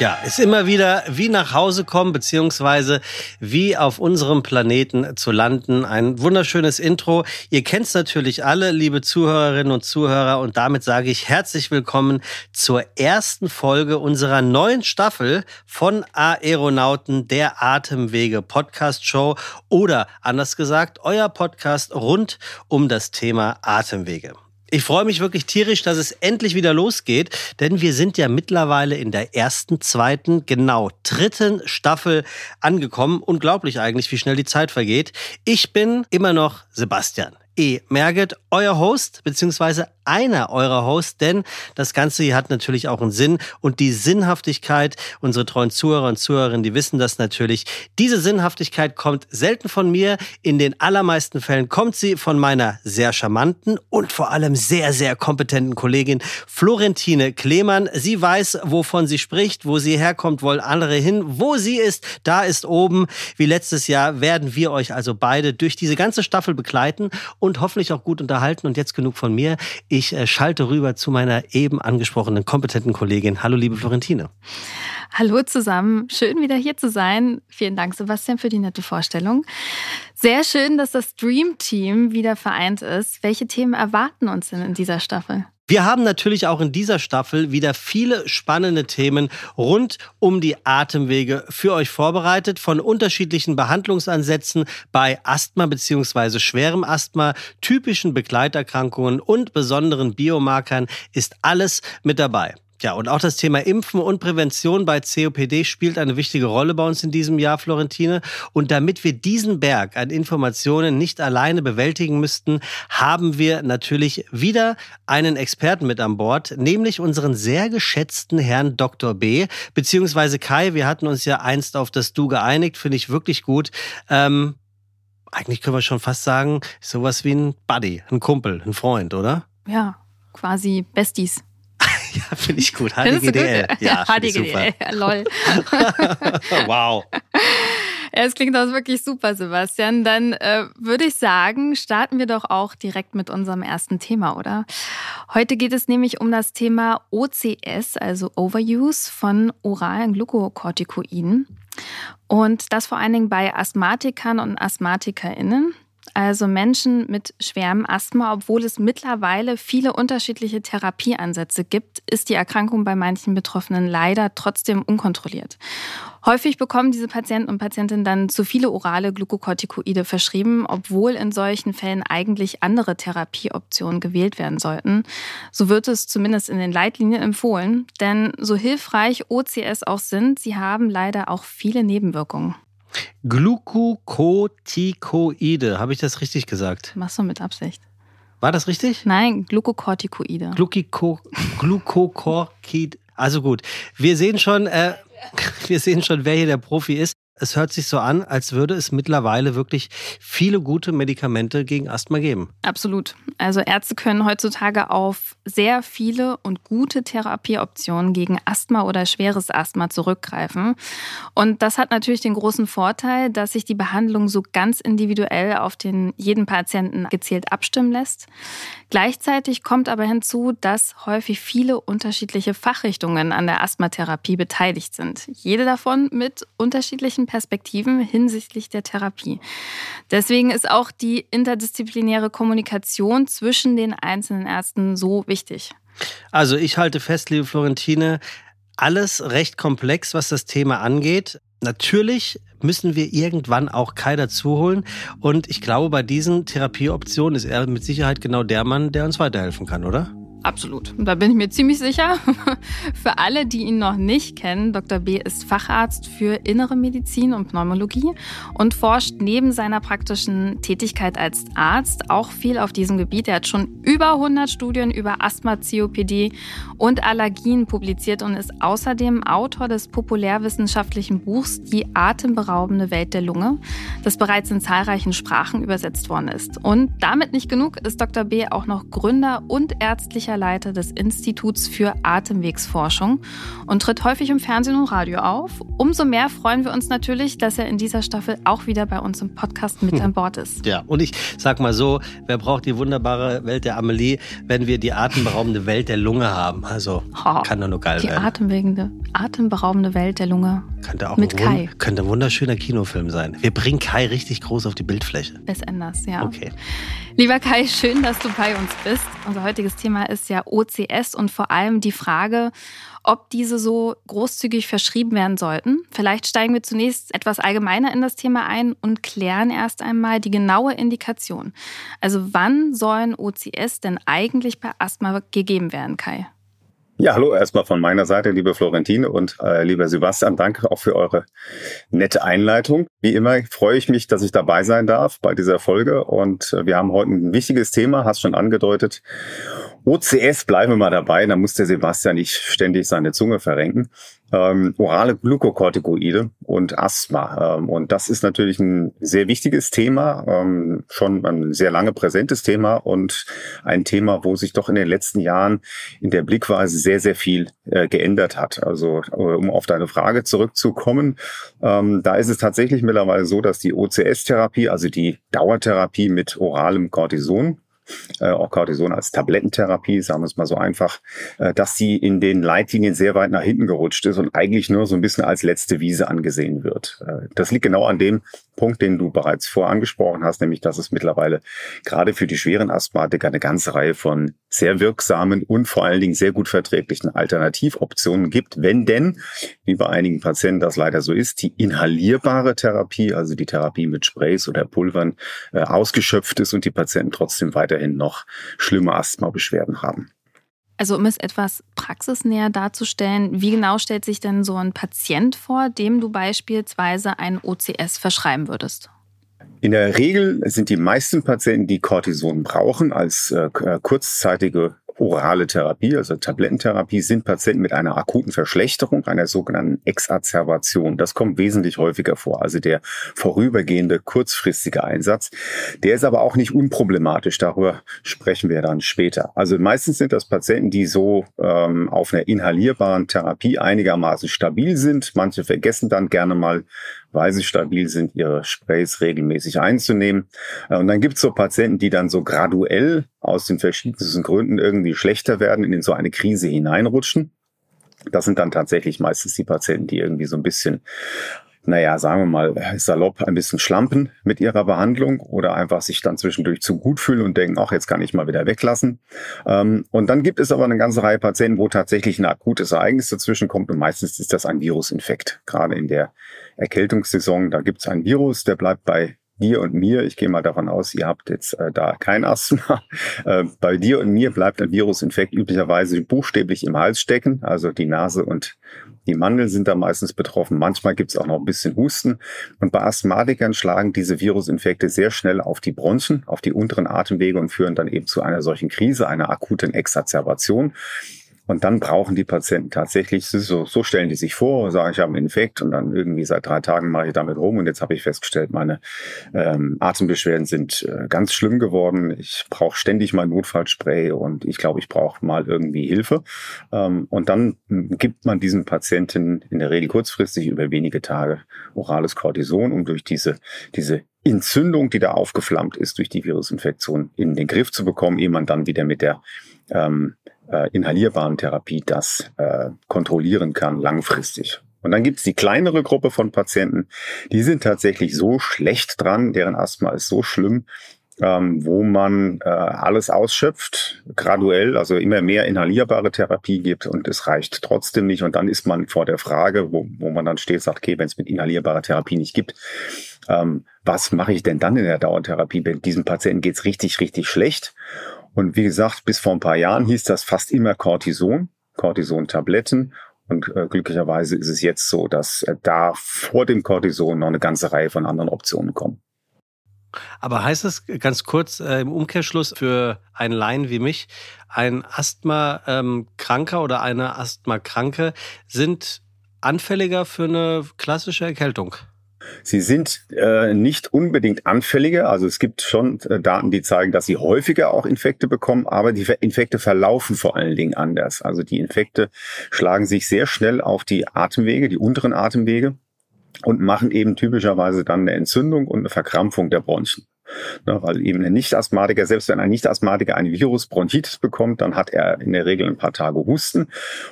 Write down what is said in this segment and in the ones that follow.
Ja, ist immer wieder wie nach Hause kommen, beziehungsweise wie auf unserem Planeten zu landen. Ein wunderschönes Intro. Ihr kennt es natürlich alle, liebe Zuhörerinnen und Zuhörer. Und damit sage ich herzlich willkommen zur ersten Folge unserer neuen Staffel von Aeronauten, der Atemwege Podcast Show. Oder anders gesagt, euer Podcast rund um das Thema Atemwege. Ich freue mich wirklich tierisch, dass es endlich wieder losgeht, denn wir sind ja mittlerweile in der ersten, zweiten, genau dritten Staffel angekommen. Unglaublich eigentlich, wie schnell die Zeit vergeht. Ich bin immer noch Sebastian. E. Merget, euer Host, beziehungsweise einer eurer Hosts, denn das Ganze hier hat natürlich auch einen Sinn und die Sinnhaftigkeit, unsere treuen Zuhörer und Zuhörerinnen, die wissen das natürlich. Diese Sinnhaftigkeit kommt selten von mir. In den allermeisten Fällen kommt sie von meiner sehr charmanten und vor allem sehr, sehr kompetenten Kollegin Florentine Klemann. Sie weiß, wovon sie spricht, wo sie herkommt, wollen andere hin. Wo sie ist, da ist oben. Wie letztes Jahr werden wir euch also beide durch diese ganze Staffel begleiten und hoffentlich auch gut unterhalten. Und jetzt genug von mir. Ich äh, schalte rüber zu meiner eben angesprochenen kompetenten Kollegin. Hallo, liebe Florentine. Hallo zusammen. Schön wieder hier zu sein. Vielen Dank, Sebastian, für die nette Vorstellung. Sehr schön, dass das Dream Team wieder vereint ist. Welche Themen erwarten uns denn in dieser Staffel? Wir haben natürlich auch in dieser Staffel wieder viele spannende Themen rund um die Atemwege für euch vorbereitet, von unterschiedlichen Behandlungsansätzen bei Asthma bzw. schwerem Asthma, typischen Begleiterkrankungen und besonderen Biomarkern ist alles mit dabei. Ja, und auch das Thema Impfen und Prävention bei COPD spielt eine wichtige Rolle bei uns in diesem Jahr, Florentine. Und damit wir diesen Berg an Informationen nicht alleine bewältigen müssten, haben wir natürlich wieder einen Experten mit an Bord, nämlich unseren sehr geschätzten Herrn Dr. B. Beziehungsweise Kai, wir hatten uns ja einst auf das Du geeinigt, finde ich wirklich gut. Ähm, eigentlich können wir schon fast sagen, sowas wie ein Buddy, ein Kumpel, ein Freund, oder? Ja, quasi Besties. Ja, finde ich gut. HDGDL. Ja, HDGDL. Ja, lol. wow. Ja, es klingt auch wirklich super, Sebastian. Dann äh, würde ich sagen, starten wir doch auch direkt mit unserem ersten Thema, oder? Heute geht es nämlich um das Thema OCS, also Overuse von oralen Glukokortikoiden. Und das vor allen Dingen bei Asthmatikern und AsthmatikerInnen also Menschen mit schwerem Asthma, obwohl es mittlerweile viele unterschiedliche Therapieansätze gibt, ist die Erkrankung bei manchen Betroffenen leider trotzdem unkontrolliert. Häufig bekommen diese Patienten und Patientinnen dann zu viele orale Glukokortikoide verschrieben, obwohl in solchen Fällen eigentlich andere Therapieoptionen gewählt werden sollten. So wird es zumindest in den Leitlinien empfohlen, denn so hilfreich OCS auch sind, sie haben leider auch viele Nebenwirkungen. Glukokortikoide, habe ich das richtig gesagt? Machst du mit Absicht. War das richtig? Nein, Glukokortikoide. Glukiko, Glukokortikoide. Also gut, wir sehen schon, äh, wir sehen schon, wer hier der Profi ist es hört sich so an, als würde es mittlerweile wirklich viele gute Medikamente gegen Asthma geben. Absolut. Also Ärzte können heutzutage auf sehr viele und gute Therapieoptionen gegen Asthma oder schweres Asthma zurückgreifen. Und das hat natürlich den großen Vorteil, dass sich die Behandlung so ganz individuell auf den jeden Patienten gezielt abstimmen lässt. Gleichzeitig kommt aber hinzu, dass häufig viele unterschiedliche Fachrichtungen an der Asthmatherapie beteiligt sind. Jede davon mit unterschiedlichen Perspektiven hinsichtlich der Therapie. Deswegen ist auch die interdisziplinäre Kommunikation zwischen den einzelnen Ärzten so wichtig. Also ich halte fest, liebe Florentine, alles recht komplex, was das Thema angeht. Natürlich müssen wir irgendwann auch Kai dazuholen. Und ich glaube, bei diesen Therapieoptionen ist er mit Sicherheit genau der Mann, der uns weiterhelfen kann, oder? Absolut. Da bin ich mir ziemlich sicher. Für alle, die ihn noch nicht kennen, Dr. B ist Facharzt für Innere Medizin und Pneumologie und forscht neben seiner praktischen Tätigkeit als Arzt auch viel auf diesem Gebiet. Er hat schon über 100 Studien über Asthma, COPD und Allergien publiziert und ist außerdem Autor des populärwissenschaftlichen Buchs Die atemberaubende Welt der Lunge, das bereits in zahlreichen Sprachen übersetzt worden ist. Und damit nicht genug ist Dr. B auch noch Gründer und ärztlicher wissenschaftlicher Leiter des Instituts für Atemwegsforschung und tritt häufig im Fernsehen und Radio auf. Umso mehr freuen wir uns natürlich, dass er in dieser Staffel auch wieder bei uns im Podcast mit an Bord ist. Ja, und ich sag mal so, wer braucht die wunderbare Welt der Amelie, wenn wir die atemberaubende Welt der Lunge haben? Also oh, kann doch nur geil die werden. Die atemberaubende Welt der Lunge. Könnte auch mit ein, Kai. Könnte ein wunderschöner Kinofilm sein. Wir bringen Kai richtig groß auf die Bildfläche. Bis anders, ja. Okay. Lieber Kai, schön, dass du bei uns bist. Unser heutiges Thema ist ja OCS und vor allem die Frage, ob diese so großzügig verschrieben werden sollten. Vielleicht steigen wir zunächst etwas allgemeiner in das Thema ein und klären erst einmal die genaue Indikation. Also wann sollen OCS denn eigentlich bei Asthma gegeben werden, Kai? Ja, hallo erstmal von meiner Seite, liebe Florentine und äh, lieber Sebastian. Danke auch für eure nette Einleitung. Wie immer freue ich mich, dass ich dabei sein darf bei dieser Folge. Und äh, wir haben heute ein wichtiges Thema, hast schon angedeutet. OCS bleiben wir mal dabei, da muss der Sebastian nicht ständig seine Zunge verrenken. Ähm, orale Glukokortikoide und Asthma. Ähm, und das ist natürlich ein sehr wichtiges Thema, ähm, schon ein sehr lange präsentes Thema und ein Thema, wo sich doch in den letzten Jahren in der Blickweise sehr, sehr viel äh, geändert hat. Also äh, um auf deine Frage zurückzukommen, ähm, da ist es tatsächlich mittlerweile so, dass die OCS-Therapie, also die Dauertherapie mit oralem Cortison, äh, auch Cortison als Tablettentherapie, sagen wir es mal so einfach, äh, dass sie in den Leitlinien sehr weit nach hinten gerutscht ist und eigentlich nur so ein bisschen als letzte Wiese angesehen wird. Äh, das liegt genau an dem Punkt, den du bereits vorangesprochen hast, nämlich dass es mittlerweile gerade für die schweren Asthmatiker eine ganze Reihe von sehr wirksamen und vor allen Dingen sehr gut verträglichen Alternativoptionen gibt, wenn denn, wie bei einigen Patienten das leider so ist, die inhalierbare Therapie, also die Therapie mit Sprays oder Pulvern, äh, ausgeschöpft ist und die Patienten trotzdem weiterhin noch schlimme Asthma-Beschwerden haben. Also um es etwas praxisnäher darzustellen, wie genau stellt sich denn so ein Patient vor, dem du beispielsweise ein OCS verschreiben würdest? In der Regel sind die meisten Patienten, die Cortison brauchen, als äh, kurzzeitige orale Therapie, also Tablettentherapie, sind Patienten mit einer akuten Verschlechterung, einer sogenannten Exacerbation. Das kommt wesentlich häufiger vor. Also der vorübergehende, kurzfristige Einsatz. Der ist aber auch nicht unproblematisch. Darüber sprechen wir dann später. Also meistens sind das Patienten, die so ähm, auf einer inhalierbaren Therapie einigermaßen stabil sind. Manche vergessen dann gerne mal weil sie stabil sind, ihre Sprays regelmäßig einzunehmen. Äh, und dann gibt es so Patienten, die dann so graduell aus den verschiedensten Gründen irgendwie schlechter werden, in so eine Krise hineinrutschen. Das sind dann tatsächlich meistens die Patienten, die irgendwie so ein bisschen naja, sagen wir mal, salopp ein bisschen schlampen mit ihrer Behandlung oder einfach sich dann zwischendurch zu gut fühlen und denken, ach, jetzt kann ich mal wieder weglassen. Ähm, und dann gibt es aber eine ganze Reihe Patienten, wo tatsächlich ein akutes Ereignis dazwischen kommt und meistens ist das ein Virusinfekt. Gerade in der Erkältungssaison, da gibt es ein Virus, der bleibt bei dir und mir, ich gehe mal davon aus, ihr habt jetzt äh, da kein Asthma. Äh, bei dir und mir bleibt ein Virusinfekt üblicherweise buchstäblich im Hals stecken. Also die Nase und die Mandeln sind da meistens betroffen. Manchmal gibt es auch noch ein bisschen Husten. Und bei Asthmatikern schlagen diese Virusinfekte sehr schnell auf die Bronchien, auf die unteren Atemwege und führen dann eben zu einer solchen Krise, einer akuten Exazerbation. Und dann brauchen die Patienten tatsächlich, so, so stellen die sich vor, sagen, ich habe einen Infekt und dann irgendwie seit drei Tagen mache ich damit rum und jetzt habe ich festgestellt, meine ähm, Atembeschwerden sind äh, ganz schlimm geworden. Ich brauche ständig mein Notfallspray und ich glaube, ich brauche mal irgendwie Hilfe. Ähm, und dann gibt man diesen Patienten in der Regel kurzfristig über wenige Tage orales Cortison, um durch diese, diese Entzündung, die da aufgeflammt ist durch die Virusinfektion, in den Griff zu bekommen, ehe man dann wieder mit der ähm, äh, inhalierbaren Therapie das äh, kontrollieren kann langfristig. Und dann gibt es die kleinere Gruppe von Patienten, die sind tatsächlich so schlecht dran, deren Asthma ist so schlimm, ähm, wo man äh, alles ausschöpft, graduell, also immer mehr inhalierbare Therapie gibt und es reicht trotzdem nicht. Und dann ist man vor der Frage, wo, wo man dann steht, sagt, okay, wenn es mit inhalierbarer Therapie nicht gibt, ähm, was mache ich denn dann in der Dauertherapie? Wenn diesem Patienten geht's richtig, richtig schlecht. Und wie gesagt, bis vor ein paar Jahren hieß das fast immer Cortison, Cortison-Tabletten. Und äh, glücklicherweise ist es jetzt so, dass äh, da vor dem Cortison noch eine ganze Reihe von anderen Optionen kommen. Aber heißt es ganz kurz äh, im Umkehrschluss für einen Laien wie mich, ein Asthma-Kranker ähm, oder eine Asthma-Kranke sind anfälliger für eine klassische Erkältung? Sie sind äh, nicht unbedingt anfälliger. Also es gibt schon äh, Daten, die zeigen, dass sie häufiger auch Infekte bekommen, aber die Infekte verlaufen vor allen Dingen anders. Also die Infekte schlagen sich sehr schnell auf die Atemwege, die unteren Atemwege und machen eben typischerweise dann eine Entzündung und eine Verkrampfung der Bronchien. Ne, weil eben ein Nicht-Asthmatiker, selbst wenn ein Nicht-Asthmatiker eine Virus-Bronchitis bekommt, dann hat er in der Regel ein paar Tage Husten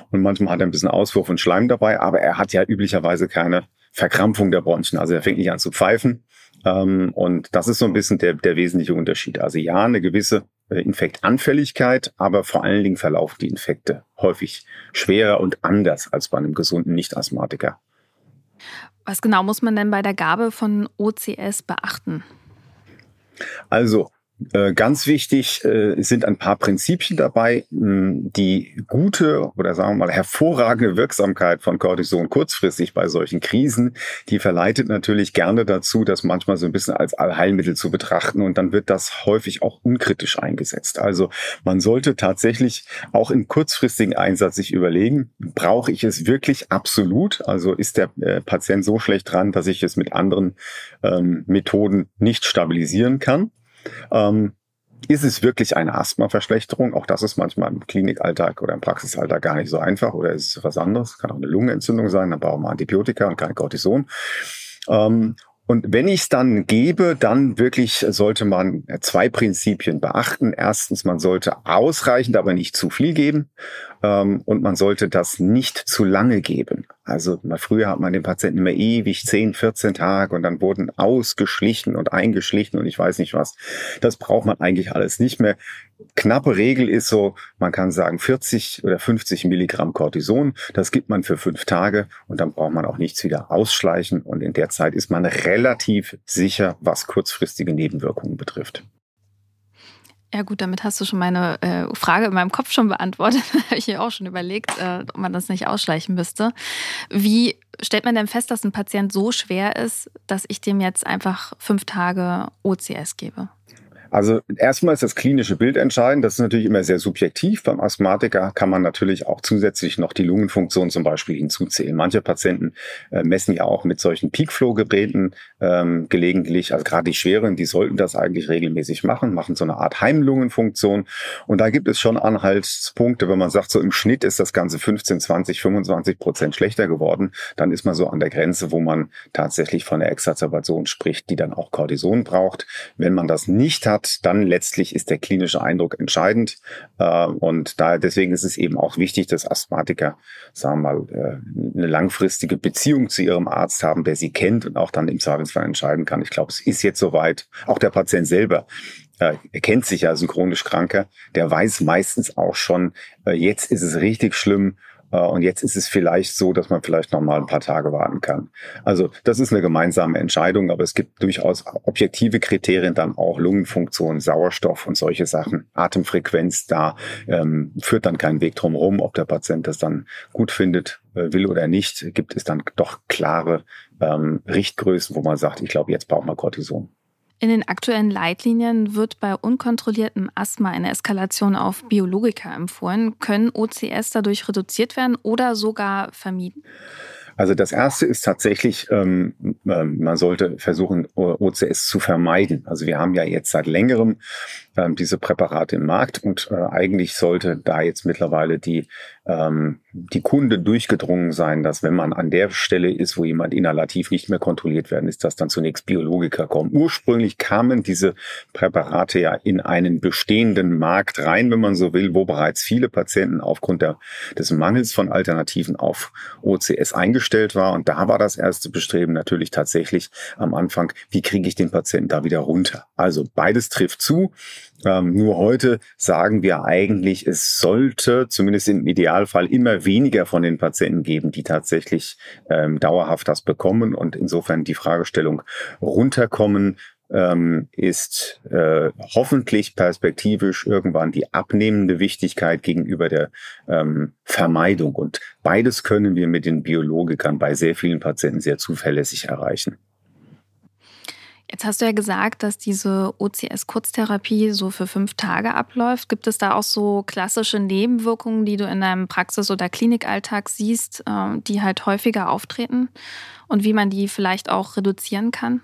und manchmal hat er ein bisschen Auswurf und Schleim dabei, aber er hat ja üblicherweise keine Verkrampfung der Bronchien. Also er fängt nicht an zu pfeifen. Ähm, und das ist so ein bisschen der, der wesentliche Unterschied. Also ja, eine gewisse äh, Infektanfälligkeit, aber vor allen Dingen verlaufen die Infekte häufig schwerer und anders als bei einem gesunden Nicht-Asthmatiker. Was genau muss man denn bei der Gabe von OCS beachten? Also ganz wichtig äh, sind ein paar Prinzipien dabei, die gute oder sagen wir mal hervorragende Wirksamkeit von Cortison kurzfristig bei solchen Krisen, die verleitet natürlich gerne dazu, das manchmal so ein bisschen als Allheilmittel zu betrachten und dann wird das häufig auch unkritisch eingesetzt. Also man sollte tatsächlich auch im kurzfristigen Einsatz sich überlegen, brauche ich es wirklich absolut? Also ist der äh, Patient so schlecht dran, dass ich es mit anderen ähm, Methoden nicht stabilisieren kann? Ähm, ist es wirklich eine Asthmaverschlechterung? Auch das ist manchmal im Klinikalltag oder im Praxisalltag gar nicht so einfach. Oder ist es was anderes? Kann auch eine Lungenentzündung sein, dann brauchen wir Antibiotika und kein Cortison. Ähm, und wenn ich es dann gebe, dann wirklich sollte man zwei Prinzipien beachten. Erstens, man sollte ausreichend, aber nicht zu viel geben. Ähm, und man sollte das nicht zu lange geben. Also mal früher hat man den Patienten immer ewig 10, 14 Tage und dann wurden ausgeschlichen und eingeschlichen und ich weiß nicht was. Das braucht man eigentlich alles nicht mehr. Knappe Regel ist so, man kann sagen 40 oder 50 Milligramm Cortison. Das gibt man für fünf Tage und dann braucht man auch nichts wieder ausschleichen und in der Zeit ist man relativ sicher, was kurzfristige Nebenwirkungen betrifft. Ja gut, damit hast du schon meine äh, Frage in meinem Kopf schon beantwortet. Habe ich mir auch schon überlegt, äh, ob man das nicht ausschleichen müsste. Wie stellt man denn fest, dass ein Patient so schwer ist, dass ich dem jetzt einfach fünf Tage OCS gebe? Also erstmal ist das klinische Bild entscheidend. Das ist natürlich immer sehr subjektiv. Beim Asthmatiker kann man natürlich auch zusätzlich noch die Lungenfunktion zum Beispiel hinzuzählen. Manche Patienten äh, messen ja auch mit solchen Peak-Flow-Geräten ähm, gelegentlich, also gerade die schweren, die sollten das eigentlich regelmäßig machen, machen so eine Art Heimlungenfunktion. Und da gibt es schon Anhaltspunkte, wenn man sagt, so im Schnitt ist das Ganze 15, 20, 25 Prozent schlechter geworden, dann ist man so an der Grenze, wo man tatsächlich von der Exazerbation spricht, die dann auch Cortison braucht. Wenn man das nicht hat, dann letztlich ist der klinische Eindruck entscheidend. Äh, und daher deswegen ist es eben auch wichtig, dass Asthmatiker, sagen wir mal, äh, eine langfristige Beziehung zu ihrem Arzt haben, der sie kennt und auch dann im Zweifelsfall entscheiden kann. Ich glaube, es ist jetzt soweit. Auch der Patient selber äh, kennt sich ja als chronisch Kranker, der weiß meistens auch schon, äh, jetzt ist es richtig schlimm und jetzt ist es vielleicht so, dass man vielleicht noch mal ein paar Tage warten kann. Also das ist eine gemeinsame Entscheidung, aber es gibt durchaus objektive Kriterien dann auch Lungenfunktion, Sauerstoff und solche Sachen, Atemfrequenz. Da ähm, führt dann kein Weg drum herum, ob der Patient das dann gut findet, äh, will oder nicht. Gibt es dann doch klare ähm, Richtgrößen, wo man sagt, ich glaube, jetzt braucht man Cortison. In den aktuellen Leitlinien wird bei unkontrolliertem Asthma eine Eskalation auf Biologika empfohlen. Können OCS dadurch reduziert werden oder sogar vermieden? Also das erste ist tatsächlich, ähm, ähm man sollte versuchen, OCS zu vermeiden. Also wir haben ja jetzt seit längerem ähm, diese Präparate im Markt und äh, eigentlich sollte da jetzt mittlerweile die, ähm, die Kunde durchgedrungen sein, dass wenn man an der Stelle ist, wo jemand inhalativ nicht mehr kontrolliert werden ist, dass dann zunächst Biologiker kommen. Ursprünglich kamen diese Präparate ja in einen bestehenden Markt rein, wenn man so will, wo bereits viele Patienten aufgrund der, des Mangels von Alternativen auf OCS eingestellt war. Und da war das erste Bestreben natürlich tatsächlich am Anfang, wie kriege ich den Patienten da wieder runter? Also beides trifft zu. Ähm, nur heute sagen wir eigentlich, es sollte zumindest im Idealfall immer weniger von den Patienten geben, die tatsächlich ähm, dauerhaft das bekommen. Und insofern die Fragestellung runterkommen ähm, ist äh, hoffentlich perspektivisch irgendwann die abnehmende Wichtigkeit gegenüber der ähm, Vermeidung. Und beides können wir mit den Biologikern bei sehr vielen Patienten sehr zuverlässig erreichen. Jetzt hast du ja gesagt, dass diese OCS-Kurztherapie so für fünf Tage abläuft. Gibt es da auch so klassische Nebenwirkungen, die du in deinem Praxis- oder Klinikalltag siehst, ähm, die halt häufiger auftreten und wie man die vielleicht auch reduzieren kann?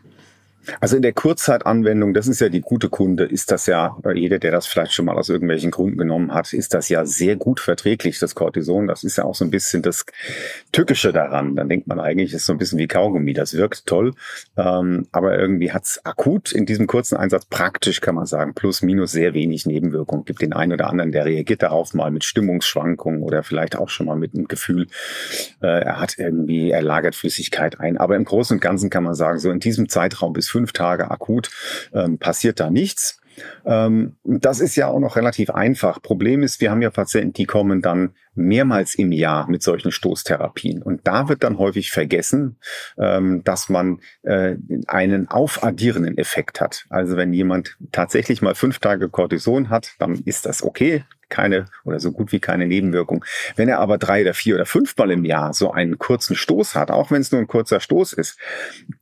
Also in der Kurzzeitanwendung, das ist ja die gute Kunde, ist das ja, jeder, der das vielleicht schon mal aus irgendwelchen Gründen genommen hat, ist das ja sehr gut verträglich, das Cortison. Das ist ja auch so ein bisschen das Tückische daran. Dann denkt man eigentlich, ist so ein bisschen wie Kaugummi, das wirkt toll. Ähm, aber irgendwie hat es akut in diesem kurzen Einsatz praktisch, kann man sagen, plus minus sehr wenig Nebenwirkungen. Gibt den einen oder anderen, der reagiert darauf mal mit Stimmungsschwankungen oder vielleicht auch schon mal mit einem Gefühl, äh, er hat irgendwie, er lagert Flüssigkeit ein. Aber im Großen und Ganzen kann man sagen, so in diesem Zeitraum bis fünf Tage akut, ähm, passiert da nichts. Ähm, das ist ja auch noch relativ einfach. Problem ist, wir haben ja Patienten, die kommen dann mehrmals im Jahr mit solchen Stoßtherapien. Und da wird dann häufig vergessen, ähm, dass man äh, einen aufaddierenden Effekt hat. Also wenn jemand tatsächlich mal fünf Tage Cortison hat, dann ist das okay keine oder so gut wie keine Nebenwirkung. Wenn er aber drei oder vier oder fünfmal im Jahr so einen kurzen Stoß hat, auch wenn es nur ein kurzer Stoß ist,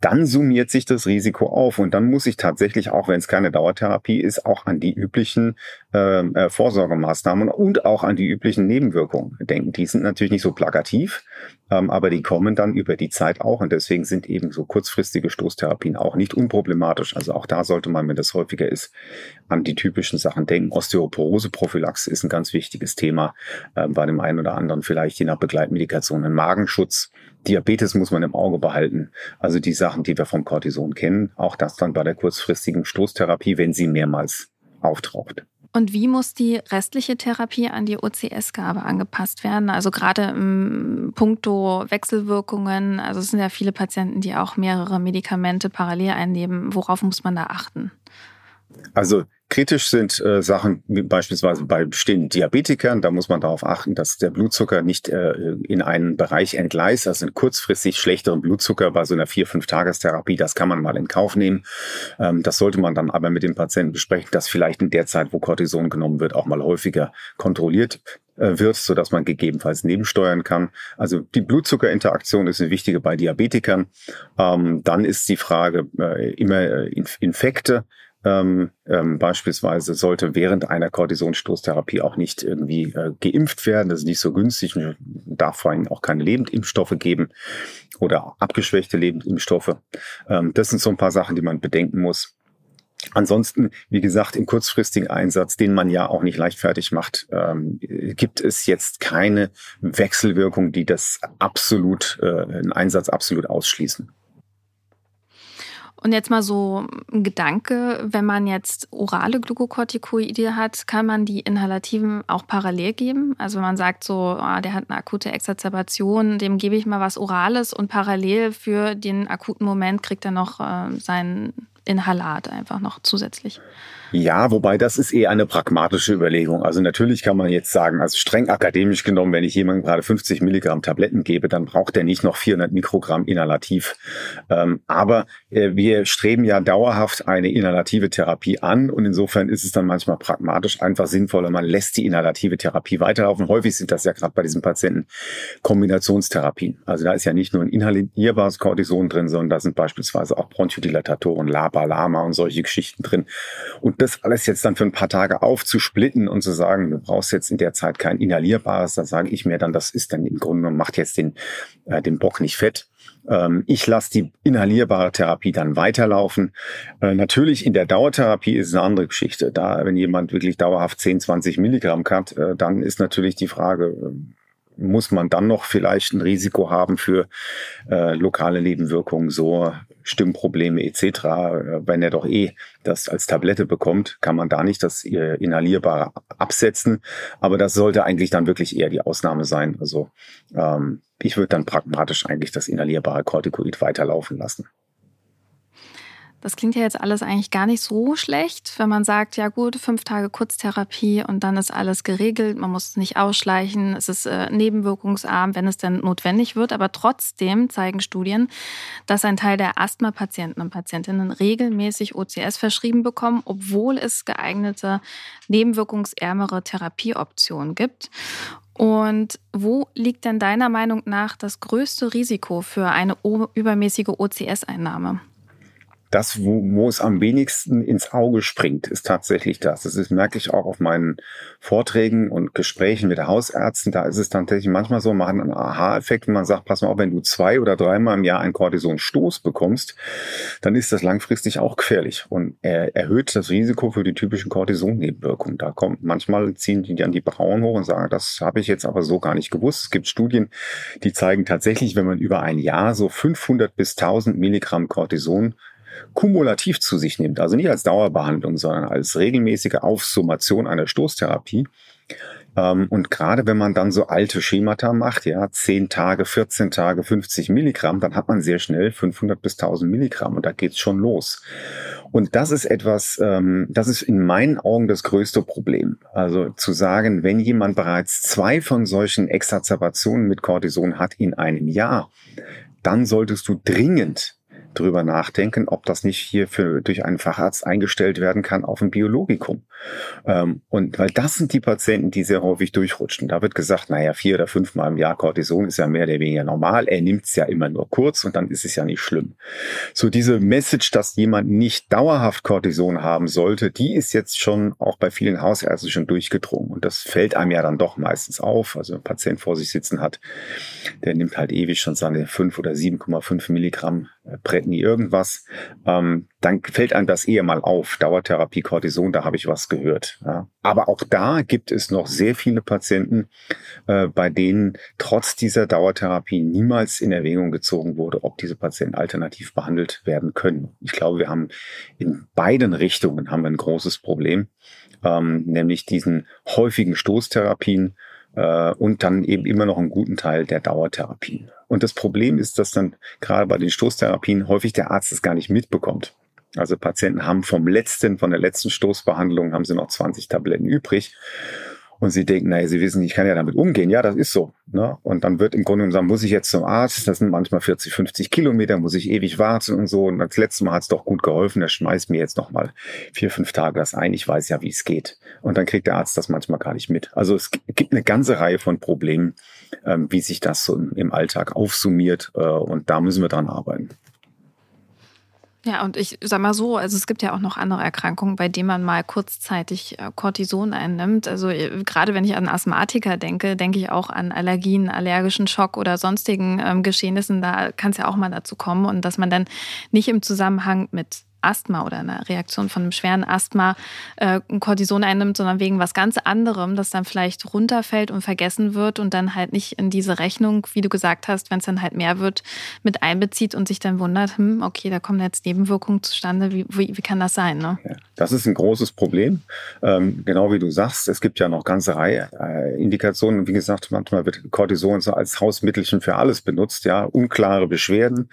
dann summiert sich das Risiko auf und dann muss ich tatsächlich, auch wenn es keine Dauertherapie ist, auch an die üblichen äh, Vorsorgemaßnahmen und auch an die üblichen Nebenwirkungen denken. Die sind natürlich nicht so plakativ, ähm, aber die kommen dann über die Zeit auch und deswegen sind eben so kurzfristige Stoßtherapien auch nicht unproblematisch. Also auch da sollte man, wenn das häufiger ist, an die typischen Sachen denken. Osteoporose-Prophylaxe ist ein ganz wichtiges Thema äh, bei dem einen oder anderen, vielleicht je nach Begleitmedikation, ein Magenschutz. Diabetes muss man im Auge behalten. Also die Sachen, die wir vom Cortison kennen, auch das dann bei der kurzfristigen Stoßtherapie, wenn sie mehrmals auftaucht. Und wie muss die restliche Therapie an die OCS-Gabe angepasst werden? Also gerade im puncto Wechselwirkungen. Also es sind ja viele Patienten, die auch mehrere Medikamente parallel einnehmen. Worauf muss man da achten? Also kritisch sind äh, Sachen beispielsweise bei bestehenden Diabetikern. Da muss man darauf achten, dass der Blutzucker nicht äh, in einen Bereich entgleist, also einen kurzfristig schlechteren Blutzucker bei so einer vier fünf Tagestherapie. Das kann man mal in Kauf nehmen. Ähm, das sollte man dann aber mit dem Patienten besprechen, dass vielleicht in der Zeit, wo Cortison genommen wird, auch mal häufiger kontrolliert äh, wird, so dass man gegebenenfalls nebensteuern kann. Also die Blutzuckerinteraktion ist eine wichtige bei Diabetikern. Ähm, dann ist die Frage äh, immer äh, Infekte ähm, ähm, beispielsweise sollte während einer Kortisonstoßtherapie auch nicht irgendwie äh, geimpft werden. Das ist nicht so günstig. Man darf vor allem auch keine Lebendimpfstoffe geben oder abgeschwächte Lebendimpfstoffe. Ähm, das sind so ein paar Sachen, die man bedenken muss. Ansonsten, wie gesagt, im kurzfristigen Einsatz, den man ja auch nicht leichtfertig macht, ähm, gibt es jetzt keine Wechselwirkung, die das absolut, äh, einen Einsatz absolut ausschließen. Und jetzt mal so ein Gedanke, wenn man jetzt orale Glukokortikoide hat, kann man die Inhalativen auch parallel geben? Also wenn man sagt so, ah, der hat eine akute Exazerbation, dem gebe ich mal was Orales und parallel für den akuten Moment kriegt er noch äh, Inhalat einfach noch zusätzlich. Ja, wobei das ist eher eine pragmatische Überlegung. Also natürlich kann man jetzt sagen, also streng akademisch genommen, wenn ich jemandem gerade 50 Milligramm Tabletten gebe, dann braucht er nicht noch 400 Mikrogramm inhalativ. Ähm, aber äh, wir streben ja dauerhaft eine inhalative Therapie an und insofern ist es dann manchmal pragmatisch einfach sinnvoller, man lässt die inhalative Therapie weiterlaufen. Häufig sind das ja gerade bei diesen Patienten Kombinationstherapien. Also da ist ja nicht nur ein inhalierbares Cortison drin, sondern da sind beispielsweise auch Bronchodilatatoren, LABA, LAMA und solche Geschichten drin. Und das alles jetzt dann für ein paar Tage aufzusplitten und zu sagen, du brauchst jetzt in der Zeit kein inhalierbares, da sage ich mir dann, das ist dann im Grunde genommen, macht jetzt den, äh, den Bock nicht fett. Ähm, ich lasse die inhalierbare Therapie dann weiterlaufen. Äh, natürlich in der Dauertherapie ist es eine andere Geschichte. Da, wenn jemand wirklich dauerhaft 10, 20 Milligramm hat, äh, dann ist natürlich die Frage, äh, muss man dann noch vielleicht ein Risiko haben für äh, lokale Nebenwirkungen, so Stimmprobleme etc. Wenn er doch eh das als Tablette bekommt, kann man da nicht das äh, Inhalierbare absetzen. Aber das sollte eigentlich dann wirklich eher die Ausnahme sein. Also ähm, ich würde dann pragmatisch eigentlich das inhalierbare Corticoid weiterlaufen lassen. Das klingt ja jetzt alles eigentlich gar nicht so schlecht, wenn man sagt, ja gut, fünf Tage Kurztherapie und dann ist alles geregelt, man muss es nicht ausschleichen, es ist äh, nebenwirkungsarm, wenn es denn notwendig wird. Aber trotzdem zeigen Studien, dass ein Teil der Asthma-Patienten und Patientinnen regelmäßig OCS verschrieben bekommen, obwohl es geeignete, nebenwirkungsärmere Therapieoptionen gibt. Und wo liegt denn deiner Meinung nach das größte Risiko für eine übermäßige OCS-Einnahme? Das, wo, wo es am wenigsten ins Auge springt, ist tatsächlich das. Das ist, merke ich auch auf meinen Vorträgen und Gesprächen mit Hausärzten. Da ist es tatsächlich manchmal so, man hat einen Aha-Effekt, wenn man sagt, pass mal auf, wenn du zwei oder dreimal im Jahr einen Cortisonstoß bekommst, dann ist das langfristig auch gefährlich und er erhöht das Risiko für die typischen Cortison-Nebenwirkungen. Da kommt manchmal ziehen die dann die Brauen hoch und sagen, das habe ich jetzt aber so gar nicht gewusst. Es gibt Studien, die zeigen tatsächlich, wenn man über ein Jahr so 500 bis 1000 Milligramm Cortison kumulativ zu sich nimmt, also nicht als Dauerbehandlung, sondern als regelmäßige Aufsummation einer Stoßtherapie. Ähm, und gerade wenn man dann so alte Schemata macht, ja, 10 Tage, 14 Tage, 50 Milligramm, dann hat man sehr schnell 500 bis 1000 Milligramm und da geht's schon los. Und das ist etwas, ähm, das ist in meinen Augen das größte Problem. Also zu sagen, wenn jemand bereits zwei von solchen Exacerbationen mit Cortison hat in einem Jahr, dann solltest du dringend drüber nachdenken, ob das nicht hier für, durch einen Facharzt eingestellt werden kann auf ein Biologikum. Ähm, und weil das sind die Patienten, die sehr häufig durchrutschen. Da wird gesagt, naja, vier oder fünfmal im Jahr Cortison ist ja mehr oder weniger normal. Er nimmt es ja immer nur kurz und dann ist es ja nicht schlimm. So diese Message, dass jemand nicht dauerhaft Cortison haben sollte, die ist jetzt schon auch bei vielen Hausärzten schon durchgedrungen. Und das fällt einem ja dann doch meistens auf. Also ein Patient vor sich sitzen hat, der nimmt halt ewig schon seine fünf oder 7,5 Milligramm äh, Bretni irgendwas. Ähm, dann fällt einem das eher mal auf. Dauertherapie, Cortison, da habe ich was gehört. Ja. Aber auch da gibt es noch sehr viele Patienten, äh, bei denen trotz dieser Dauertherapie niemals in Erwägung gezogen wurde, ob diese Patienten alternativ behandelt werden können. Ich glaube, wir haben in beiden Richtungen haben wir ein großes Problem, ähm, nämlich diesen häufigen Stoßtherapien äh, und dann eben immer noch einen guten Teil der Dauertherapien. Und das Problem ist, dass dann gerade bei den Stoßtherapien häufig der Arzt es gar nicht mitbekommt. Also Patienten haben vom letzten, von der letzten Stoßbehandlung haben sie noch 20 Tabletten übrig und sie denken, naja, sie wissen, ich kann ja damit umgehen. Ja, das ist so. Ne? Und dann wird im Grunde genommen sagen, muss ich jetzt zum Arzt? Das sind manchmal 40, 50 Kilometer, muss ich ewig warten und so. Und das letzte Mal hat es doch gut geholfen. Der schmeißt mir jetzt noch mal vier, fünf Tage das ein. Ich weiß ja, wie es geht. Und dann kriegt der Arzt das manchmal gar nicht mit. Also es gibt eine ganze Reihe von Problemen, ähm, wie sich das so im Alltag aufsummiert. Äh, und da müssen wir dran arbeiten. Ja, und ich sag mal so, also es gibt ja auch noch andere Erkrankungen, bei denen man mal kurzzeitig äh, Cortison einnimmt. Also äh, gerade wenn ich an Asthmatiker denke, denke ich auch an Allergien, allergischen Schock oder sonstigen ähm, Geschehnissen. Da kann es ja auch mal dazu kommen und dass man dann nicht im Zusammenhang mit Asthma oder einer Reaktion von einem schweren Asthma äh, ein Cortison einnimmt, sondern wegen was ganz anderem, das dann vielleicht runterfällt und vergessen wird und dann halt nicht in diese Rechnung, wie du gesagt hast, wenn es dann halt mehr wird, mit einbezieht und sich dann wundert, hm, okay, da kommen jetzt Nebenwirkungen zustande, wie, wie, wie kann das sein? Ne? Das ist ein großes Problem. Ähm, genau wie du sagst, es gibt ja noch ganze Reihe äh, Indikationen. Wie gesagt, manchmal wird Cortison so als Hausmittelchen für alles benutzt, ja, unklare Beschwerden,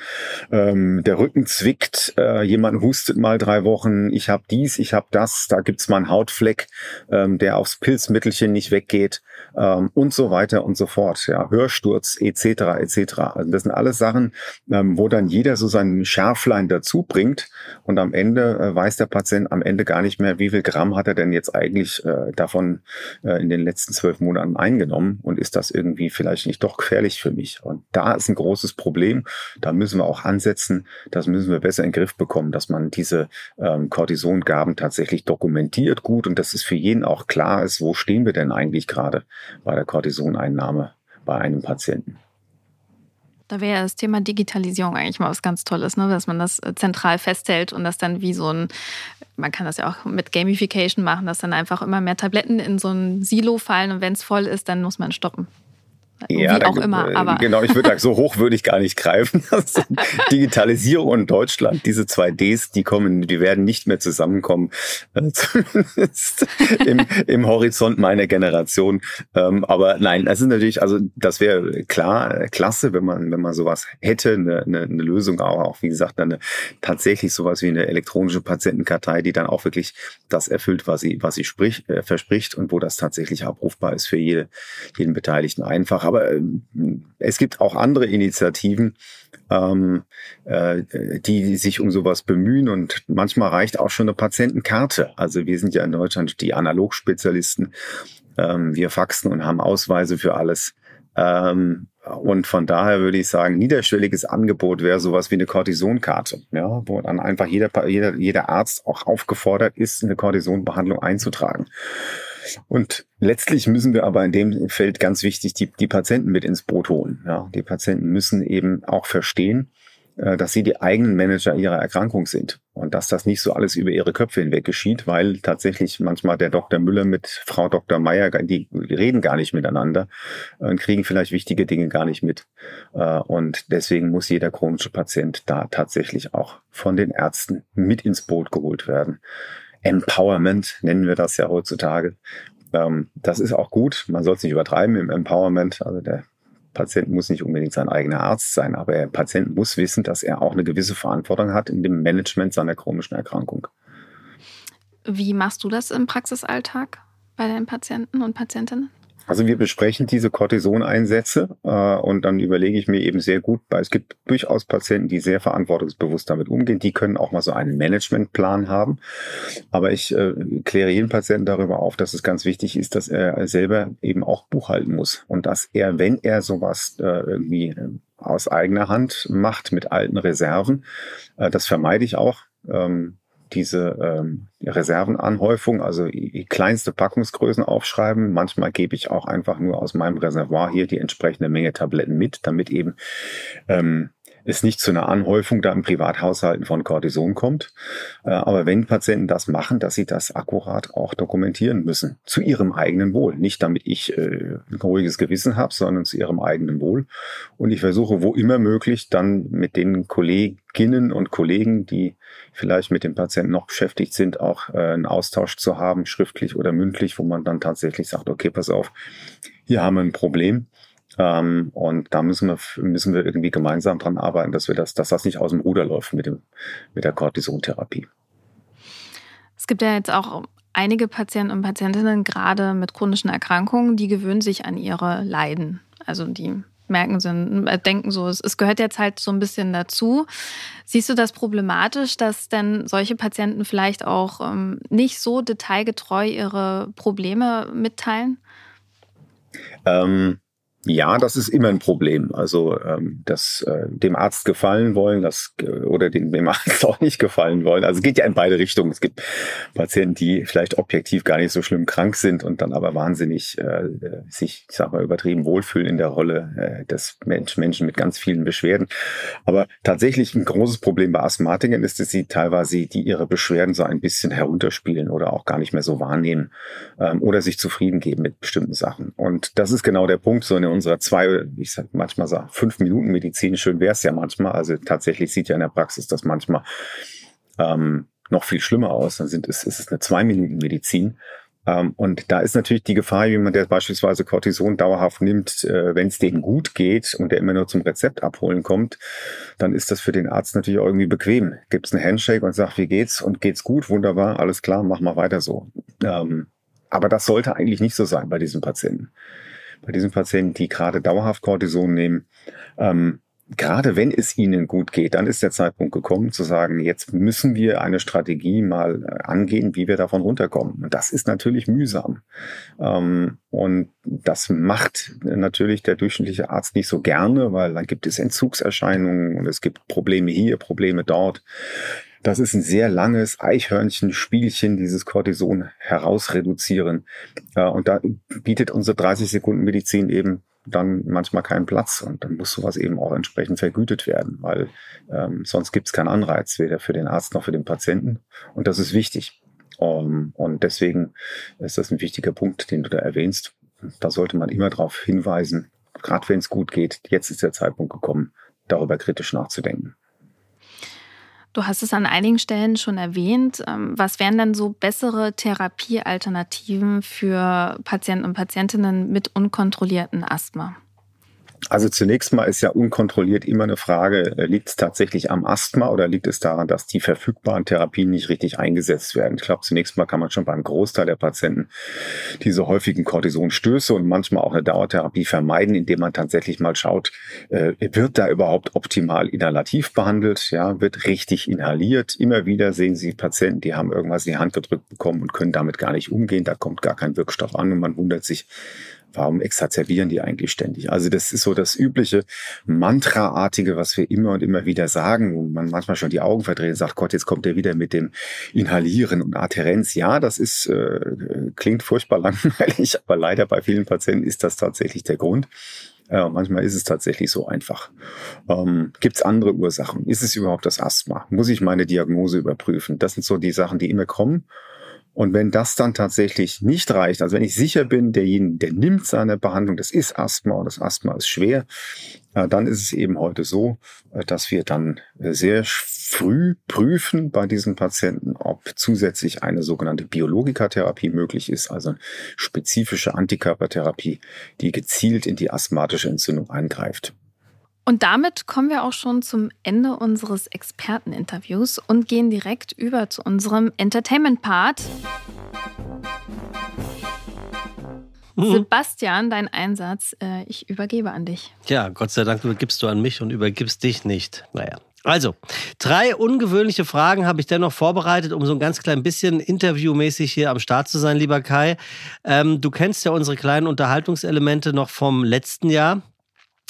ähm, der Rücken zwickt, äh, jemand hustet hustet mal drei Wochen, ich habe dies, ich habe das, da gibt's mal einen Hautfleck, ähm, der aufs Pilzmittelchen nicht weggeht ähm, und so weiter und so fort. Ja, Hörsturz etc. etc. Also das sind alles Sachen, ähm, wo dann jeder so sein Schärflein dazu bringt und am Ende äh, weiß der Patient am Ende gar nicht mehr, wie viel Gramm hat er denn jetzt eigentlich äh, davon äh, in den letzten zwölf Monaten eingenommen und ist das irgendwie vielleicht nicht doch gefährlich für mich? Und da ist ein großes Problem. Da müssen wir auch ansetzen. Das müssen wir besser in den Griff bekommen, dass man diese ähm, Cortisongaben tatsächlich dokumentiert gut und dass es für jeden auch klar ist, wo stehen wir denn eigentlich gerade bei der Cortisoneinnahme bei einem Patienten. Da wäre das Thema Digitalisierung eigentlich mal was ganz Tolles, ne? dass man das äh, zentral festhält und das dann wie so ein, man kann das ja auch mit Gamification machen, dass dann einfach immer mehr Tabletten in so ein Silo fallen und wenn es voll ist, dann muss man stoppen. Ja, Wie auch da, immer. Äh, aber genau, ich würde sagen, so hoch würde ich gar nicht greifen. Digitalisierung und Deutschland, diese zwei Ds, die kommen, die werden nicht mehr zusammenkommen, äh, zumindest im, im Horizont meiner Generation. Ähm, aber nein, das ist natürlich, also das wäre klar, klasse, wenn man, wenn man sowas hätte, eine, eine, eine Lösung auch, auch wie gesagt, eine tatsächlich sowas wie eine elektronische Patientenkartei, die dann auch wirklich das erfüllt, was sie, was sie sprich, äh, verspricht und wo das tatsächlich abrufbar ist für jede, jeden Beteiligten einfach aber äh, es gibt auch andere Initiativen, ähm, äh, die sich um sowas bemühen und manchmal reicht auch schon eine Patientenkarte. Also wir sind ja in Deutschland die Analogspezialisten. Ähm, wir faxen und haben Ausweise für alles. Ähm, und von daher würde ich sagen, niederschwelliges Angebot wäre sowas wie eine Cortisonkarte, ja, wo dann einfach jeder, jeder, jeder Arzt auch aufgefordert ist, eine Cortisonbehandlung einzutragen. Und letztlich müssen wir aber in dem Feld ganz wichtig die, die Patienten mit ins Boot holen. Ja, die Patienten müssen eben auch verstehen, äh, dass sie die eigenen Manager ihrer Erkrankung sind und dass das nicht so alles über ihre Köpfe hinweg geschieht, weil tatsächlich manchmal der Dr. Müller mit Frau Dr. Meyer, die reden gar nicht miteinander und kriegen vielleicht wichtige Dinge gar nicht mit. Äh, und deswegen muss jeder chronische Patient da tatsächlich auch von den Ärzten mit ins Boot geholt werden. Empowerment nennen wir das ja heutzutage. Ähm, das ist auch gut. Man soll es nicht übertreiben im Empowerment. Also der Patient muss nicht unbedingt sein eigener Arzt sein, aber der Patient muss wissen, dass er auch eine gewisse Verantwortung hat in dem Management seiner chronischen Erkrankung. Wie machst du das im Praxisalltag bei deinen Patienten und Patientinnen? Also wir besprechen diese Cortisoneinsätze äh, und dann überlege ich mir eben sehr gut, weil es gibt durchaus Patienten, die sehr verantwortungsbewusst damit umgehen. Die können auch mal so einen Managementplan haben. Aber ich äh, kläre jeden Patienten darüber auf, dass es ganz wichtig ist, dass er selber eben auch buchhalten muss und dass er, wenn er sowas äh, irgendwie äh, aus eigener Hand macht mit alten Reserven, äh, das vermeide ich auch. Ähm, diese ähm, Reservenanhäufung, also kleinste Packungsgrößen aufschreiben. Manchmal gebe ich auch einfach nur aus meinem Reservoir hier die entsprechende Menge Tabletten mit, damit eben ähm, es nicht zu einer Anhäufung da im Privathaushalten von Cortison kommt. Äh, aber wenn Patienten das machen, dass sie das akkurat auch dokumentieren müssen. Zu ihrem eigenen Wohl. Nicht damit ich äh, ein ruhiges Gewissen habe, sondern zu ihrem eigenen Wohl. Und ich versuche, wo immer möglich, dann mit den Kolleginnen und Kollegen, die vielleicht mit dem Patienten noch beschäftigt sind, auch äh, einen Austausch zu haben, schriftlich oder mündlich, wo man dann tatsächlich sagt, okay, pass auf, hier haben wir ein Problem ähm, und da müssen wir, müssen wir irgendwie gemeinsam dran arbeiten, dass wir das, dass das nicht aus dem Ruder läuft mit dem, mit der Cortisontherapie. Es gibt ja jetzt auch einige Patienten und Patientinnen, gerade mit chronischen Erkrankungen, die gewöhnen sich an ihre Leiden. Also die merken, sind, äh, denken so, es, es gehört jetzt halt so ein bisschen dazu. Siehst du das problematisch, dass denn solche Patienten vielleicht auch ähm, nicht so detailgetreu ihre Probleme mitteilen? Ähm, ja, das ist immer ein Problem. Also ähm, das äh, dem Arzt gefallen wollen, das äh, oder dem, dem Arzt auch nicht gefallen wollen. Also es geht ja in beide Richtungen. Es gibt Patienten, die vielleicht objektiv gar nicht so schlimm krank sind und dann aber wahnsinnig äh, sich, ich sag mal, übertrieben wohlfühlen in der Rolle äh, des Mensch, Menschen mit ganz vielen Beschwerden. Aber tatsächlich ein großes Problem bei Asthmatikern ist, dass sie teilweise die ihre Beschwerden so ein bisschen herunterspielen oder auch gar nicht mehr so wahrnehmen ähm, oder sich zufrieden geben mit bestimmten Sachen. Und das ist genau der Punkt, so eine unserer zwei, ich sag manchmal so fünf Minuten Medizin, schön wäre es ja manchmal. Also tatsächlich sieht ja in der Praxis das manchmal ähm, noch viel schlimmer aus. Dann sind es, ist es eine zwei Minuten Medizin. Ähm, und da ist natürlich die Gefahr, jemand, der beispielsweise Cortison dauerhaft nimmt, äh, wenn es denen gut geht und der immer nur zum Rezept abholen kommt, dann ist das für den Arzt natürlich auch irgendwie bequem. Gibt es einen Handshake und sagt, wie geht's? Und geht's gut? Wunderbar, alles klar, mach mal weiter so. Ähm, aber das sollte eigentlich nicht so sein bei diesen Patienten bei diesen Patienten, die gerade dauerhaft Cortison nehmen, ähm, gerade wenn es ihnen gut geht, dann ist der Zeitpunkt gekommen zu sagen, jetzt müssen wir eine Strategie mal äh, angehen, wie wir davon runterkommen. Und das ist natürlich mühsam. Ähm, und das macht natürlich der durchschnittliche Arzt nicht so gerne, weil dann gibt es Entzugserscheinungen und es gibt Probleme hier, Probleme dort. Das ist ein sehr langes Eichhörnchen-Spielchen, dieses Cortison herausreduzieren. Äh, und da bietet unsere 30 Sekunden Medizin eben dann manchmal keinen Platz und dann muss sowas eben auch entsprechend vergütet werden, weil ähm, sonst gibt es keinen Anreiz, weder für den Arzt noch für den Patienten. Und das ist wichtig. Um, und deswegen ist das ein wichtiger Punkt, den du da erwähnst. Da sollte man immer darauf hinweisen, gerade wenn es gut geht, jetzt ist der Zeitpunkt gekommen, darüber kritisch nachzudenken. Du hast es an einigen Stellen schon erwähnt. Ähm, was wären denn so bessere Therapiealternativen für Patienten und Patientinnen mit unkontrolliertem Asthma? Also zunächst mal ist ja unkontrolliert immer eine Frage, äh, liegt es tatsächlich am Asthma oder liegt es daran, dass die verfügbaren Therapien nicht richtig eingesetzt werden? Ich glaube, zunächst mal kann man schon beim Großteil der Patienten diese häufigen Cortisonstöße und manchmal auch eine Dauertherapie vermeiden, indem man tatsächlich mal schaut, äh, wird da überhaupt optimal inhalativ behandelt? Ja, wird richtig inhaliert? Immer wieder sehen Sie Patienten, die haben irgendwas in die Hand gedrückt bekommen und können damit gar nicht umgehen. Da kommt gar kein Wirkstoff an und man wundert sich, Warum exazerbieren die eigentlich ständig? Also das ist so das übliche Mantraartige, was wir immer und immer wieder sagen, wo man manchmal schon die Augen verdreht und sagt, Gott, jetzt kommt er wieder mit dem Inhalieren und Adherenz. Ja, das ist äh, klingt furchtbar langweilig, aber leider bei vielen Patienten ist das tatsächlich der Grund. Ja, manchmal ist es tatsächlich so einfach. Ähm, Gibt es andere Ursachen? Ist es überhaupt das Asthma? Muss ich meine Diagnose überprüfen? Das sind so die Sachen, die immer kommen. Und wenn das dann tatsächlich nicht reicht, also wenn ich sicher bin, derjenige, der nimmt seine Behandlung, das ist Asthma und das Asthma ist schwer, äh, dann ist es eben heute so, äh, dass wir dann sehr früh prüfen bei diesen Patienten, ob zusätzlich eine sogenannte Biologikatherapie möglich ist, also spezifische Antikörpertherapie, die gezielt in die asthmatische Entzündung eingreift. Und damit kommen wir auch schon zum Ende unseres Experteninterviews und gehen direkt über zu unserem Entertainment-Part. Mhm. Sebastian, dein Einsatz, äh, ich übergebe an dich. Ja, Gott sei Dank übergibst du an mich und übergibst dich nicht. Naja. Also, drei ungewöhnliche Fragen habe ich dennoch vorbereitet, um so ein ganz klein bisschen interviewmäßig hier am Start zu sein, lieber Kai. Ähm, du kennst ja unsere kleinen Unterhaltungselemente noch vom letzten Jahr.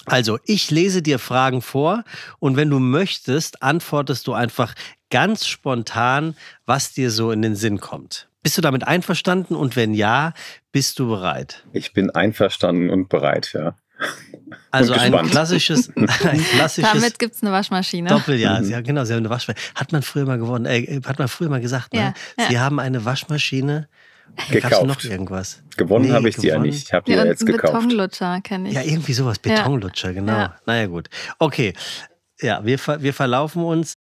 Also, ich lese dir Fragen vor und wenn du möchtest, antwortest du einfach ganz spontan, was dir so in den Sinn kommt. Bist du damit einverstanden und wenn ja, bist du bereit? Ich bin einverstanden und bereit, ja. Also ein klassisches, ein klassisches. Damit gibt es eine Waschmaschine. Doppeljahr, mhm. ja genau, sie haben eine Waschmaschine. Hat man früher mal gewonnen, äh, hat man früher mal gesagt, ne? Ja, Sie haben eine Waschmaschine gekauft. noch irgendwas? Gewonnen nee, habe ich die ja nicht. Ich habe die ja, jetzt gekauft. Betonlutscher kenne ich. Ja, irgendwie sowas. Betonlutscher, genau. Ja. Naja, gut. Okay. Ja, wir, wir verlaufen uns.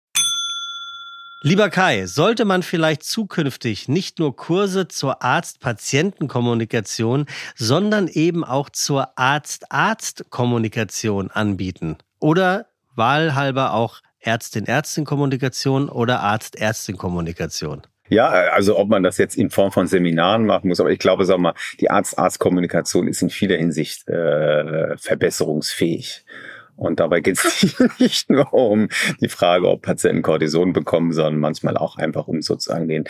Lieber Kai, sollte man vielleicht zukünftig nicht nur Kurse zur Arzt-Patienten-Kommunikation, sondern eben auch zur Arzt-Arzt-Kommunikation anbieten? Oder wahlhalber auch Ärztin-Ärztin-Kommunikation oder Arzt-Ärztin-Kommunikation? Ja, also ob man das jetzt in Form von Seminaren machen muss, aber ich glaube, sag mal, die Arzt-Arzt-Kommunikation ist in vieler Hinsicht äh, verbesserungsfähig. Und dabei geht es nicht nur um die Frage, ob Patienten Cortison bekommen, sondern manchmal auch einfach um sozusagen den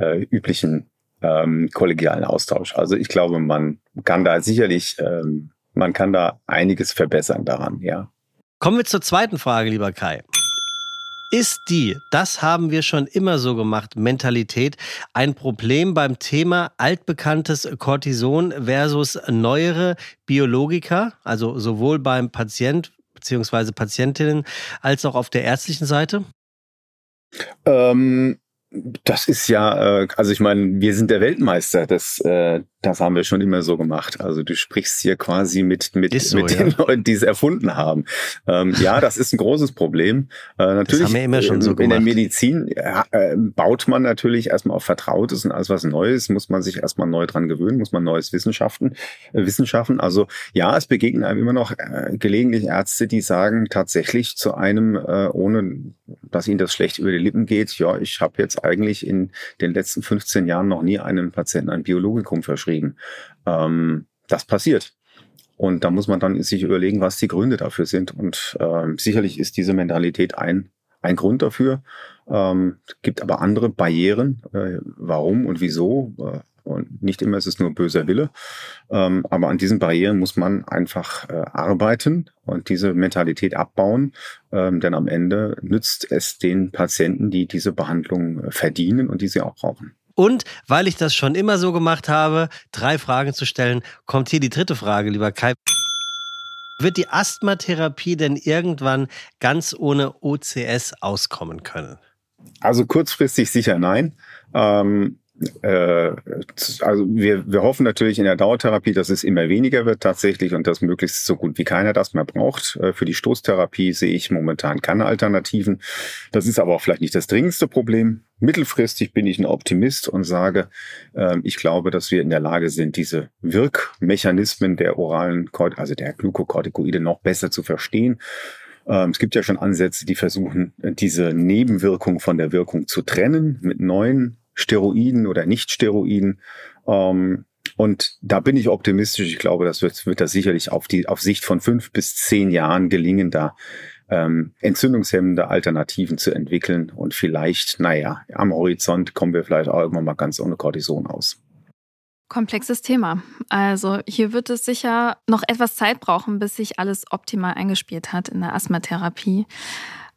äh, üblichen ähm, kollegialen Austausch. Also ich glaube, man kann da sicherlich, ähm, man kann da einiges verbessern daran, ja. Kommen wir zur zweiten Frage, lieber Kai ist die, das haben wir schon immer so gemacht, Mentalität, ein Problem beim Thema altbekanntes Cortison versus neuere Biologika, also sowohl beim Patient bzw. Patientinnen als auch auf der ärztlichen Seite? Ähm, das ist ja, äh, also ich meine, wir sind der Weltmeister. Das, äh, das haben wir schon immer so gemacht. Also du sprichst hier quasi mit, mit, so, mit ja. den Leuten, die es erfunden haben. Ähm, ja, das ist ein großes Problem. Äh, natürlich, das haben wir immer schon so gemacht. In der Medizin äh, baut man natürlich erstmal auf Vertrautes und alles was Neues, muss man sich erstmal neu dran gewöhnen, muss man neues Wissenschaften, äh, Wissen schaffen. Also ja, es begegnen einem immer noch äh, gelegentlich Ärzte, die sagen tatsächlich zu einem, äh, ohne dass ihnen das schlecht über die Lippen geht, ja, ich habe jetzt eigentlich in den letzten 15 Jahren noch nie einem Patienten ein Biologikum verschrieben. Ähm, das passiert. Und da muss man dann sich überlegen, was die Gründe dafür sind. Und ähm, sicherlich ist diese Mentalität ein, ein Grund dafür. Ähm, gibt aber andere Barrieren, äh, warum und wieso. Äh, und nicht immer ist es nur böser Wille. Ähm, aber an diesen Barrieren muss man einfach äh, arbeiten und diese Mentalität abbauen. Ähm, denn am Ende nützt es den Patienten, die diese Behandlung äh, verdienen und die sie auch brauchen. Und weil ich das schon immer so gemacht habe, drei Fragen zu stellen, kommt hier die dritte Frage, lieber Kai. Wird die Asthmatherapie denn irgendwann ganz ohne OCS auskommen können? Also kurzfristig sicher nein. Ähm, äh, also wir, wir hoffen natürlich in der Dauertherapie, dass es immer weniger wird tatsächlich und dass möglichst so gut wie keiner das mehr braucht. Äh, für die Stoßtherapie sehe ich momentan keine Alternativen. Das ist aber auch vielleicht nicht das dringendste Problem. Mittelfristig bin ich ein Optimist und sage, äh, ich glaube, dass wir in der Lage sind, diese Wirkmechanismen der oralen, also der Glukokortikoide noch besser zu verstehen. Ähm, es gibt ja schon Ansätze, die versuchen, diese Nebenwirkung von der Wirkung zu trennen mit neuen Steroiden oder Nicht-Steroiden. Ähm, und da bin ich optimistisch. Ich glaube, das wird, wird das sicherlich auf die, auf Sicht von fünf bis zehn Jahren gelingen, da ähm, entzündungshemmende Alternativen zu entwickeln. Und vielleicht, naja, am Horizont kommen wir vielleicht auch irgendwann mal ganz ohne Cortison aus. komplexes Thema. Also hier wird es sicher noch etwas Zeit brauchen, bis sich alles optimal eingespielt hat in der Asthmatherapie.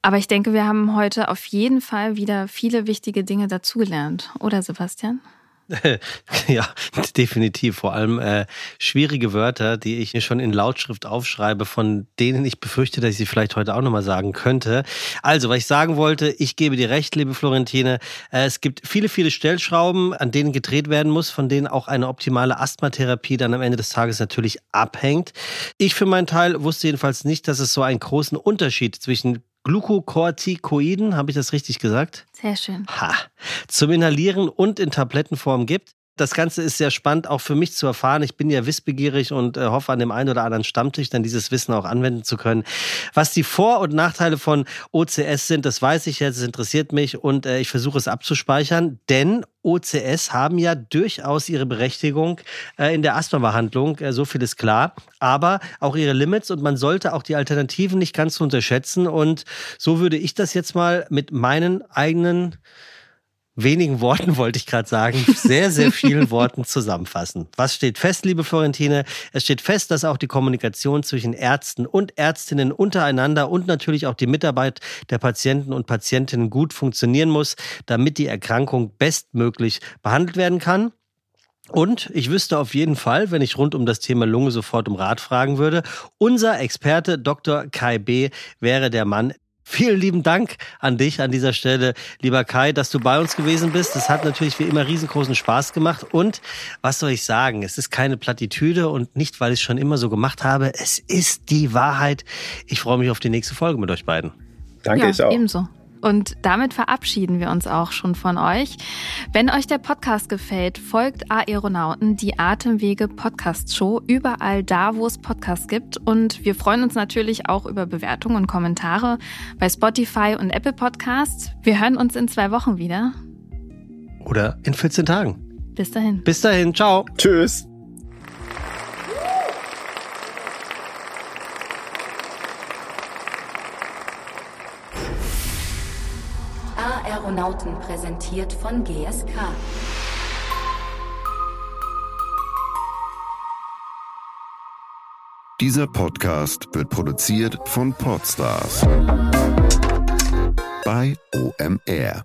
Aber ich denke, wir haben heute auf jeden Fall wieder viele wichtige Dinge dazugelernt, oder Sebastian? ja, definitiv. Vor allem äh, schwierige Wörter, die ich mir schon in Lautschrift aufschreibe, von denen ich befürchte, dass ich sie vielleicht heute auch nochmal sagen könnte. Also, was ich sagen wollte, ich gebe dir recht, liebe Florentine. Äh, es gibt viele, viele Stellschrauben, an denen gedreht werden muss, von denen auch eine optimale Asthmatherapie dann am Ende des Tages natürlich abhängt. Ich für meinen Teil wusste jedenfalls nicht, dass es so einen großen Unterschied zwischen Glucocorticoiden, habe ich das richtig gesagt? Sehr schön. Ha, zum Inhalieren und in Tablettenform gibt. Das Ganze ist sehr spannend, auch für mich zu erfahren. Ich bin ja wissbegierig und äh, hoffe, an dem einen oder anderen Stammtisch dann dieses Wissen auch anwenden zu können. Was die Vor- und Nachteile von OCS sind, das weiß ich jetzt, es interessiert mich und äh, ich versuche es abzuspeichern, denn OCS haben ja durchaus ihre Berechtigung äh, in der Asthma-Behandlung, äh, so viel ist klar, aber auch ihre Limits und man sollte auch die Alternativen nicht ganz unterschätzen und so würde ich das jetzt mal mit meinen eigenen wenigen Worten wollte ich gerade sagen, sehr, sehr vielen Worten zusammenfassen. Was steht fest, liebe Florentine? Es steht fest, dass auch die Kommunikation zwischen Ärzten und Ärztinnen untereinander und natürlich auch die Mitarbeit der Patienten und Patientinnen gut funktionieren muss, damit die Erkrankung bestmöglich behandelt werden kann. Und ich wüsste auf jeden Fall, wenn ich rund um das Thema Lunge sofort um Rat fragen würde, unser Experte Dr. Kai B. wäre der Mann, Vielen lieben Dank an dich an dieser Stelle, lieber Kai, dass du bei uns gewesen bist. Das hat natürlich wie immer riesengroßen Spaß gemacht. Und was soll ich sagen? Es ist keine Plattitüde und nicht, weil ich es schon immer so gemacht habe. Es ist die Wahrheit. Ich freue mich auf die nächste Folge mit euch beiden. Danke, ja, ich auch. Ebenso. Und damit verabschieden wir uns auch schon von euch. Wenn euch der Podcast gefällt, folgt Aeronauten, die Atemwege Podcast Show, überall da, wo es Podcasts gibt. Und wir freuen uns natürlich auch über Bewertungen und Kommentare bei Spotify und Apple Podcasts. Wir hören uns in zwei Wochen wieder. Oder in 14 Tagen. Bis dahin. Bis dahin. Ciao. Tschüss. Aeronauten präsentiert von GSK. Dieser Podcast wird produziert von Podstars bei OMR.